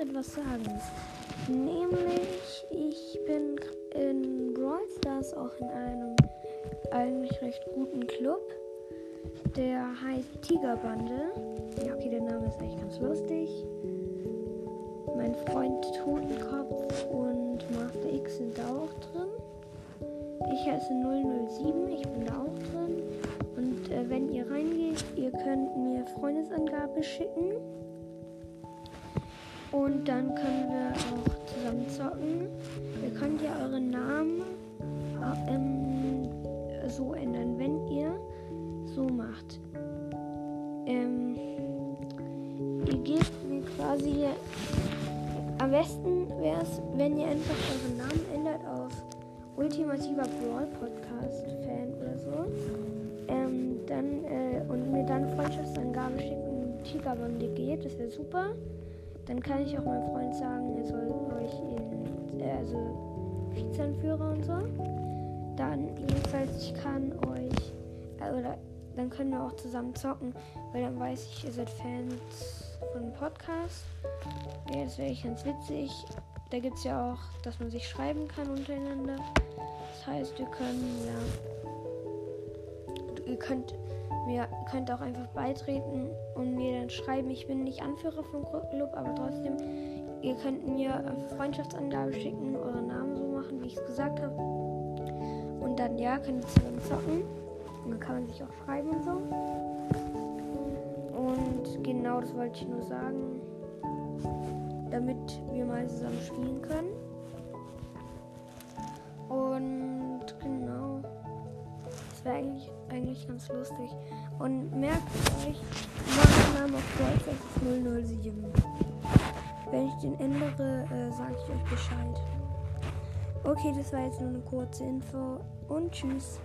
etwas sagen. Nämlich, ich bin in Brawl Stars auch in einem eigentlich recht guten Club. Der heißt Tigerbande. Ja, okay, der Name ist echt ganz lustig. Mein Freund Totenkopf und Master X sind da auch drin. Ich heiße 007, ich bin da auch drin. Und äh, wenn ihr reingeht, ihr könnt mir Freundesangabe schicken. Und dann können wir auch zusammen zocken. Ihr könnt ja euren Namen äh, ähm, so ändern, wenn ihr so macht. Ähm, ihr gebt mir quasi. Am besten wäre es, wenn ihr einfach euren Namen ändert auf ultimativer Brawl Podcast Fan oder so. Ähm, dann äh, und mir dann Freundschaftsangabe schicken, Tigerbande geht, das wäre super. Dann kann ich auch meinem Freund sagen, er soll euch in, äh, also Vizeanführer und so. Dann jedenfalls, ich kann euch, äh, oder dann können wir auch zusammen zocken, weil dann weiß ich, ihr seid Fans von Podcast. Ja, das wäre echt ganz witzig. Da gibt es ja auch, dass man sich schreiben kann untereinander. Das heißt, ihr könnt ja, ihr könnt mir könnt auch einfach beitreten und mir dann schreiben. Ich bin nicht Anführer vom Club, aber trotzdem, ihr könnt mir Freundschaftsangabe schicken, eure Namen so machen, wie ich es gesagt habe. Und dann ja, könnt ihr zusammen zocken. Und dann kann man sich auch schreiben und so. Und genau das wollte ich nur sagen, damit wir mal zusammen spielen können. Und genau, das wäre eigentlich, eigentlich ganz lustig. Und merkt euch, mein Name auf ist 007. Wenn ich den ändere, äh, sage ich euch Bescheid. Okay, das war jetzt nur eine kurze Info und tschüss.